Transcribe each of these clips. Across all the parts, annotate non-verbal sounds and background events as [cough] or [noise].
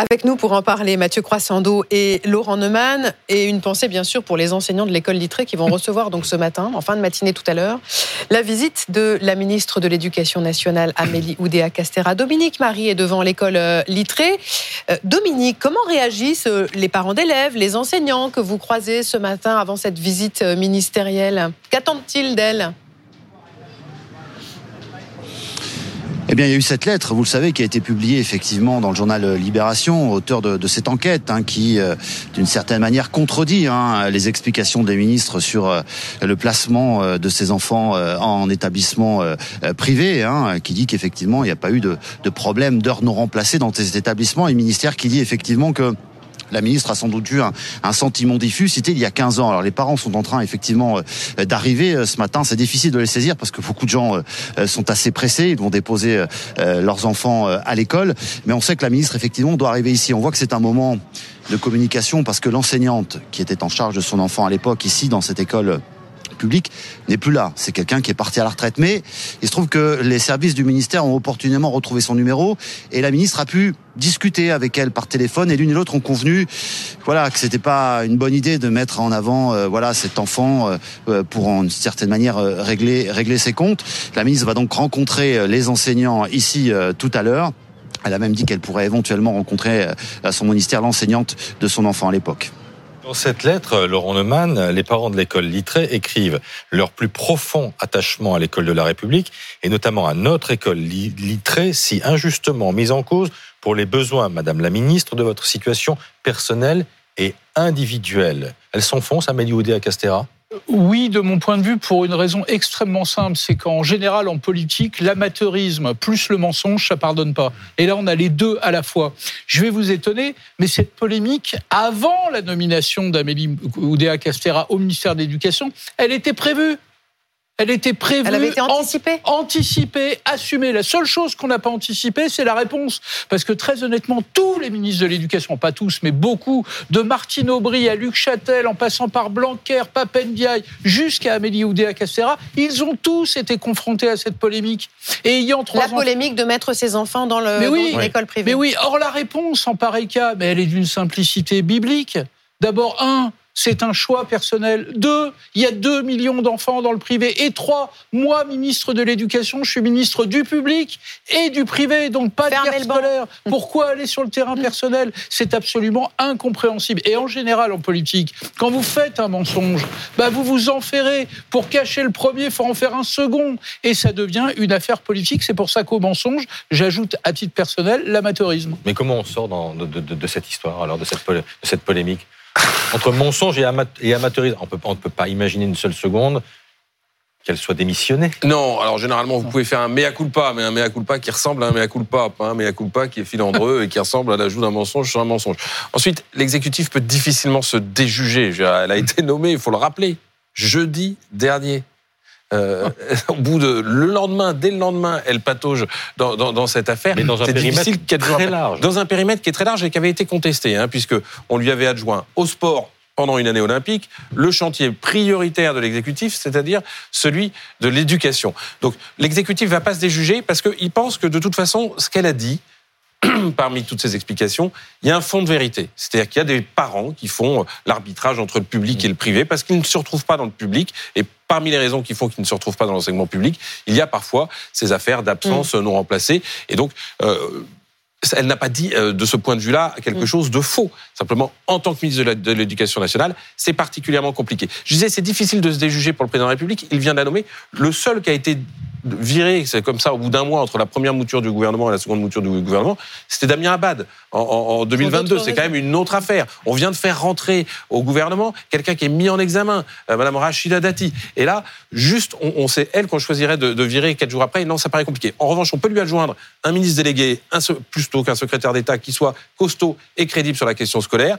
Avec nous pour en parler, Mathieu Croissando et Laurent Neumann. Et une pensée, bien sûr, pour les enseignants de l'école Littré qui vont recevoir donc ce matin, en fin de matinée tout à l'heure, la visite de la ministre de l'Éducation nationale, Amélie Oudéa-Castera. Dominique Marie est devant l'école euh, Littré. Euh, Dominique, comment réagissent euh, les parents d'élèves, les enseignants que vous croisez ce matin avant cette visite ministérielle? Qu'attendent-ils d'elle? Bien, il y a eu cette lettre, vous le savez, qui a été publiée effectivement dans le journal Libération, auteur de, de cette enquête, hein, qui, euh, d'une certaine manière, contredit hein, les explications des ministres sur euh, le placement euh, de ces enfants en établissement privé, hein, qui dit qu'effectivement, il n'y a pas eu de, de problème d'heures non remplacées dans ces établissements, et ministère qui dit effectivement que la ministre a sans doute eu un, sentiment diffus. C'était il y a 15 ans. Alors les parents sont en train effectivement euh, d'arriver euh, ce matin. C'est difficile de les saisir parce que beaucoup de gens euh, sont assez pressés. Ils vont déposer leurs enfants à l'école. Mais on sait que la ministre effectivement doit arriver ici. On voit que c'est un moment de communication parce que l'enseignante qui était en charge de son enfant à l'époque ici dans cette école public n'est plus là. C'est quelqu'un qui est parti à la retraite. Mais il se trouve que les services du ministère ont opportunément retrouvé son numéro et la ministre a pu discuter avec elle par téléphone et l'une et l'autre ont convenu voilà que c'était pas une bonne idée de mettre en avant euh, voilà cet enfant euh, euh, pour en une certaine manière régler régler ses comptes. La ministre va donc rencontrer les enseignants ici tout à l'heure. Elle a même dit qu'elle pourrait éventuellement rencontrer à son ministère l'enseignante de son enfant à l'époque. Dans cette lettre, Laurent Neumann, les parents de l'école Littré écrivent leur plus profond attachement à l'école de la République et notamment à notre école Littré, si injustement mise en cause pour les besoins, Madame la Ministre, de votre situation personnelle et individuelle. Elle s'enfonce, Amélie Oudéa Castera oui, de mon point de vue, pour une raison extrêmement simple, c'est qu'en général, en politique, l'amateurisme plus le mensonge, ça pardonne pas. Et là, on a les deux à la fois. Je vais vous étonner, mais cette polémique, avant la nomination d'Amélie Oudéa-Castera au ministère de l'Éducation, elle était prévue. Elle était prévue, Elle avait été anticipée. anticipée, assumée. La seule chose qu'on n'a pas anticipée, c'est la réponse. Parce que très honnêtement, tous les ministres de l'Éducation, pas tous, mais beaucoup, de Martine Aubry à Luc Châtel, en passant par Blanquer, Papendiaï, jusqu'à Amélie Oudéa-Castéra, ils ont tous été confrontés à cette polémique. Et ayant trois La polémique de mettre ses enfants dans l'école privée. Mais oui, or la réponse en pareil cas, mais elle est d'une simplicité biblique. D'abord, un, c'est un choix personnel. Deux, il y a deux millions d'enfants dans le privé. Et trois, moi, ministre de l'Éducation, je suis ministre du public et du privé, donc pas de guerre scolaire. Pourquoi aller sur le terrain personnel? C'est absolument incompréhensible. Et en général, en politique, quand vous faites un mensonge, bah vous vous enferrez. Pour cacher le premier, il faut en faire un second. Et ça devient une affaire politique. C'est pour ça qu'au mensonge, j'ajoute à titre personnel l'amateurisme. Mais comment on sort de, cette histoire, alors, de cette polémique? Entre mensonge et, amateurisme. On ne peut pas imaginer une seule seconde qu'elle soit démissionnée. Non, alors généralement, vous pouvez faire un mea culpa, mais un mea culpa qui ressemble à un mea culpa, pas un mea culpa qui est filandreux [laughs] et qui ressemble à l'ajout d'un mensonge sur un mensonge. Ensuite, l'exécutif peut difficilement se déjuger. Elle a été nommée, il faut le rappeler, jeudi dernier. Euh, [laughs] au bout de le lendemain, dès le lendemain, elle patauge dans, dans, dans cette affaire. Mais dans un périmètre très large. Dans un périmètre qui est très large et qui avait été contesté, hein, puisque on lui avait adjoint au sport pendant une année olympique le chantier prioritaire de l'exécutif, c'est-à-dire celui de l'éducation. Donc l'exécutif va pas se déjuger parce qu'il pense que de toute façon, ce qu'elle a dit, [clears throat] parmi toutes ces explications, il y a un fond de vérité. C'est-à-dire qu'il y a des parents qui font l'arbitrage entre le public et le privé parce qu'ils ne se retrouvent pas dans le public. Et parmi les raisons qui font qu'ils ne se retrouvent pas dans l'enseignement public, il y a parfois ces affaires d'absence mm. non remplacées. Et donc, euh, elle n'a pas dit euh, de ce point de vue-là quelque mm. chose de faux. Simplement, en tant que ministre de l'Éducation nationale, c'est particulièrement compliqué. Je disais, c'est difficile de se déjuger pour le président de la République. Il vient de la nommer. Le seul qui a été viré, c'est comme ça, au bout d'un mois, entre la première mouture du gouvernement et la seconde mouture du gouvernement, c'était Damien Abad en, 2022. C'est quand même une autre affaire. On vient de faire rentrer au gouvernement quelqu'un qui est mis en examen, euh, Madame Rachida Dati. Et là, juste, on, sait, elle, qu'on choisirait de, virer quatre jours après. Non, ça paraît compliqué. En revanche, on peut lui adjoindre un ministre délégué, un, plutôt qu'un secrétaire d'État qui soit costaud et crédible sur la question scolaire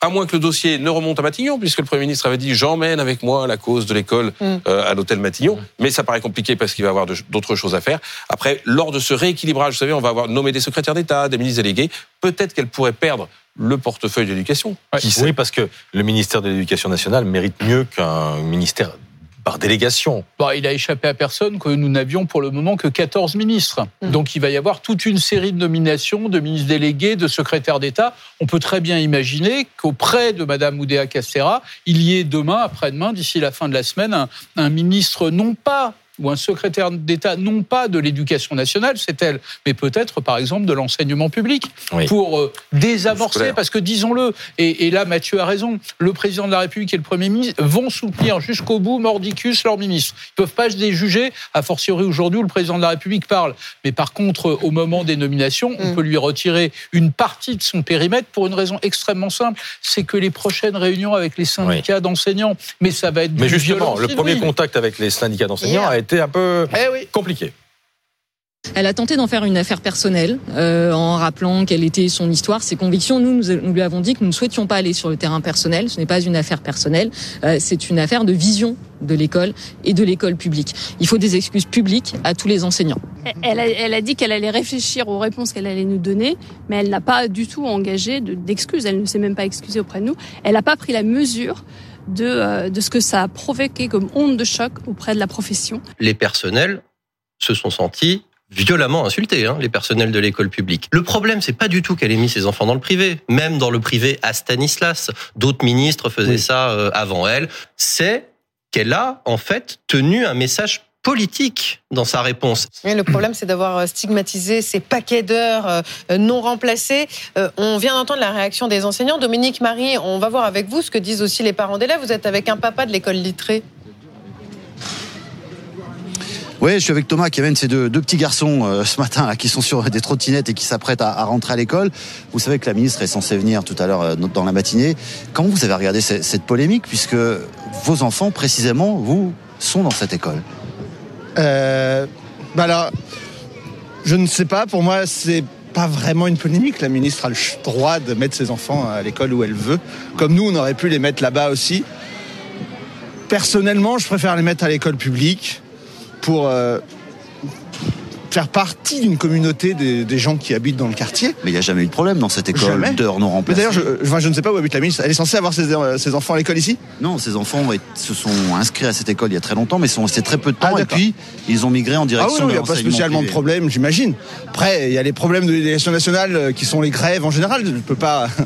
à moins que le dossier ne remonte à Matignon, puisque le Premier ministre avait dit j'emmène avec moi la cause de l'école mm. euh, à l'hôtel Matignon. Mm. Mais ça paraît compliqué parce qu'il va y avoir d'autres choses à faire. Après, lors de ce rééquilibrage, vous savez, on va avoir nommé des secrétaires d'État, des ministres délégués. Peut-être qu'elle pourrait perdre le portefeuille d'éducation. oui, parce que le ministère de l'Éducation nationale mérite mieux qu'un ministère par délégation. Bon, il a échappé à personne que nous n'avions pour le moment que 14 ministres. Mm. Donc il va y avoir toute une série de nominations de ministres délégués, de secrétaires d'État. On peut très bien imaginer qu'auprès de Madame Oudéa Castera, il y ait demain, après-demain, d'ici la fin de la semaine, un, un ministre non pas ou un secrétaire d'État, non pas de l'éducation nationale, c'est elle, mais peut-être par exemple de l'enseignement public, Oui. pour euh, désamorcer, parce que disons-le, et, et là Mathieu a raison, le président de la République et le Premier ministre vont soutenir jusqu'au bout mordicus leur ministre. Ils peuvent pas se déjuger, a fortiori aujourd'hui où le président de la République parle. Mais par contre, au moment des nominations, on Mm. peut lui retirer une partie de son périmètre pour une raison extrêmement simple, c'est que les prochaines réunions avec les syndicats d'enseignants, mais ça va être Mais justement, le premier contact avec les syndicats d'enseignants Hier. a été un peu Eh oui. compliqué. Elle a tenté d'en faire une affaire personnelle euh, en rappelant quelle était son histoire, ses convictions. Nous, nous, nous lui avons dit que nous ne souhaitions pas aller sur le terrain personnel. Ce n'est pas une affaire personnelle, euh, c'est une affaire de vision de l'école et de l'école publique. Il faut des excuses publiques à tous les enseignants. Elle a, elle a dit qu'elle allait réfléchir aux réponses qu'elle allait nous donner, mais elle n'a pas du tout engagé de- d'excuses. Elle ne s'est même pas excusée auprès de nous. Elle n'a pas pris la mesure de, euh, de ce que ça a provoqué comme onde de choc auprès de la profession. les personnels se sont sentis violemment insultés, hein, les personnels de l'école publique. Le problème, c'est pas du tout qu'elle ait mis ses enfants dans le privé. Même dans le privé à Stanislas, d'autres ministres faisaient Oui. ça euh, avant elle. C'est qu'elle a en fait tenu un message politique dans sa réponse. Le problème, c'est d'avoir euh, stigmatisé ces paquets d'heures euh, euh, non remplacés. Euh, On vient d'entendre la réaction des enseignants. Dominique Marie, on va voir avec vous ce que disent aussi les parents d'élèves. Vous êtes avec un papa de l'école littrée. Oui, je suis avec Thomas qui amène ses deux, deux petits garçons euh, ce matin là, qui sont sur des trottinettes et qui s'apprêtent à, à rentrer à l'école. Vous savez que la ministre est censée venir tout à l'heure euh, dans la matinée. Comment vous avez regardé ce- cette polémique puisque vos enfants, précisément, vous, sont dans cette école? Euh, bah je ne sais pas. Pour moi, c'est pas vraiment une polémique. La ministre a le droit de mettre ses enfants à l'école où elle veut. Comme nous, on aurait pu les mettre là-bas aussi. Personnellement, je préfère les mettre à l'école publique pour euh, faire partie d'une communauté des, des gens qui habitent dans le quartier. Mais il n'y a jamais eu de problème dans cette école d'heures non remplacées. d'ailleurs, je, ne sais pas où habite la ministre. Elle est censée avoir ses, ses enfants à l'école ici? Non, ces enfants est- se sont inscrits à cette école il y a très longtemps, mais sont restés très peu de temps. Ah, et d'accord. puis, ils ont migré en Ah oui, direction non, il n'y a pas spécialement de problème, j'imagine. Après, il y a les problèmes de l'éducation nationale euh, qui sont les grèves en général. Je ne peux pas. [laughs]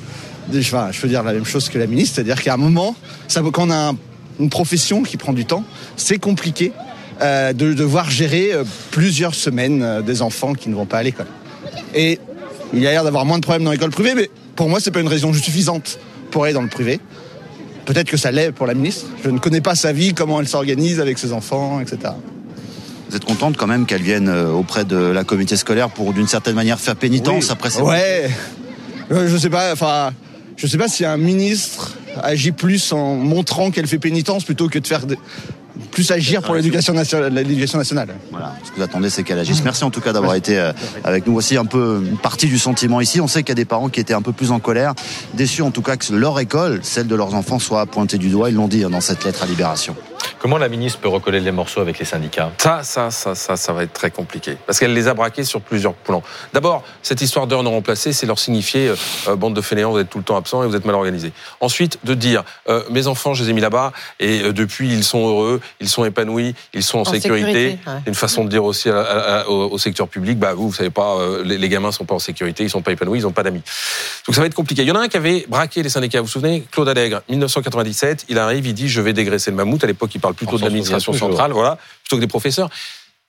Enfin, je veux dire la même chose que la ministre, c'est-à-dire qu'à un moment, ça, quand on a un- une profession qui prend du temps, c'est compliqué euh, de devoir gérer euh, plusieurs semaines euh, des enfants qui ne vont pas à l'école. Et il y a l'air d'avoir moins de problèmes dans l'école privée, mais pour moi, c'est pas une raison suffisante pour aller dans le privé. Peut-être que ça l'est pour la ministre. Je ne connais pas sa vie, comment elle s'organise avec ses enfants, etc. Vous êtes contente quand même qu'elle vienne auprès de la communauté scolaire pour d'une certaine manière faire pénitence Oui. après ces Ouais. Je sais pas. Enfin, je sais pas si un ministre agit plus en montrant qu'elle fait pénitence plutôt que de faire plus agir pour l'éducation nationale. Voilà, ce que vous attendez, c'est qu'elle agisse. Merci en tout cas d'avoir été euh, avec nous. Voici un peu partie du sentiment ici. On sait qu'il y a des parents qui étaient un peu plus en colère, déçus en tout cas que leur école, celle de leurs enfants, soit pointée du doigt. Ils l'ont dit hein, dans cette lettre à Libération. Comment la ministre peut recoller les morceaux avec les syndicats? Ça, ça, ça, ça, ça va être très compliqué. Parce qu'elle les a braqués sur plusieurs plans. D'abord, cette histoire d'heures non remplacées, c'est leur signifier, euh, bande de fainéants, vous êtes tout le temps absents et vous êtes mal organisés. Ensuite, de dire, euh, mes enfants, je les ai mis là-bas et euh, depuis, ils sont heureux, ils sont épanouis, ils sont en, En sécurité. sécurité, ouais. Une façon de dire aussi à- à- à- au, au secteur public, bah vous, vous savez pas, euh, les, les gamins sont pas en sécurité, ils sont pas épanouis, ils ont pas d'amis. Donc ça va être compliqué. Il y en a un qui avait braqué les syndicats. Vous vous souvenez, Claude Allègre, 1997, il arrive, il dit, je vais dégraisser le mammouth. À l'époque, il parle plutôt de l'administration centrale, voilà, plutôt que des professeurs.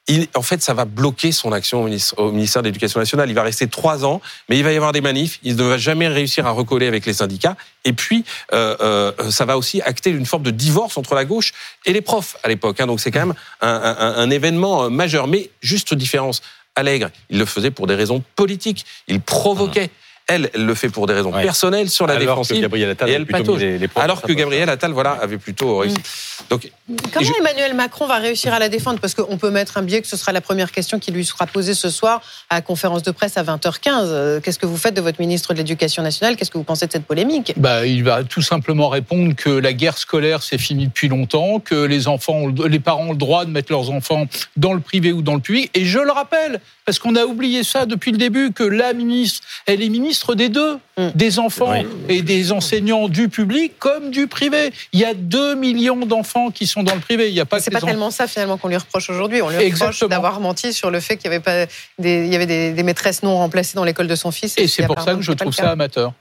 Il, en fait, ça va bloquer son action au ministère, au ministère de l'Éducation nationale. Il va rester trois ans, mais il va y avoir des manifs. Il ne va jamais réussir à recoller avec les syndicats. Et puis, euh, euh, ça va aussi acter une forme de divorce entre la gauche et les profs à l'époque. hein. Donc, c'est quand même un, un- un événement euh, majeur. Mais juste différence. Allègre, il le faisait pour des raisons politiques. Il provoquait. Elle, elle le fait pour des raisons Ouais. personnelles sur la Alors que défensive. Gabriel Attal et elle les- les Alors que Gabriel Attal, voilà, avait plutôt réussi. Donc, Comment je- Emmanuel Macron va réussir à la défendre? Parce qu'on peut mettre un biais que ce sera la première question qui lui sera posée ce soir à la conférence de presse à 20h15. Euh, Qu'est-ce que vous faites de votre ministre de l'Éducation nationale? Qu'est-ce que vous pensez de cette polémique? Bah, il va tout simplement répondre que la guerre scolaire c'est fini depuis longtemps, que les enfants, ont le- les parents ont le droit de mettre leurs enfants dans le privé ou dans le public. Et je le rappelle, parce qu'on a oublié ça depuis le début, que la ministre, elle est ministre des deux, Mm. des enfants Oui. et des enseignants du public comme du privé. Il y a 2 millions d'enfants qui sont dans le privé. Il n'y a pas C'est pas enfants- tellement ça finalement qu'on lui reproche aujourd'hui. On lui reproche d'avoir menti sur le fait qu'il y avait pas des, il y avait des, des maîtresses non remplacées dans l'école de son fils. Et qui c'est pour ça que je trouve ça amateur.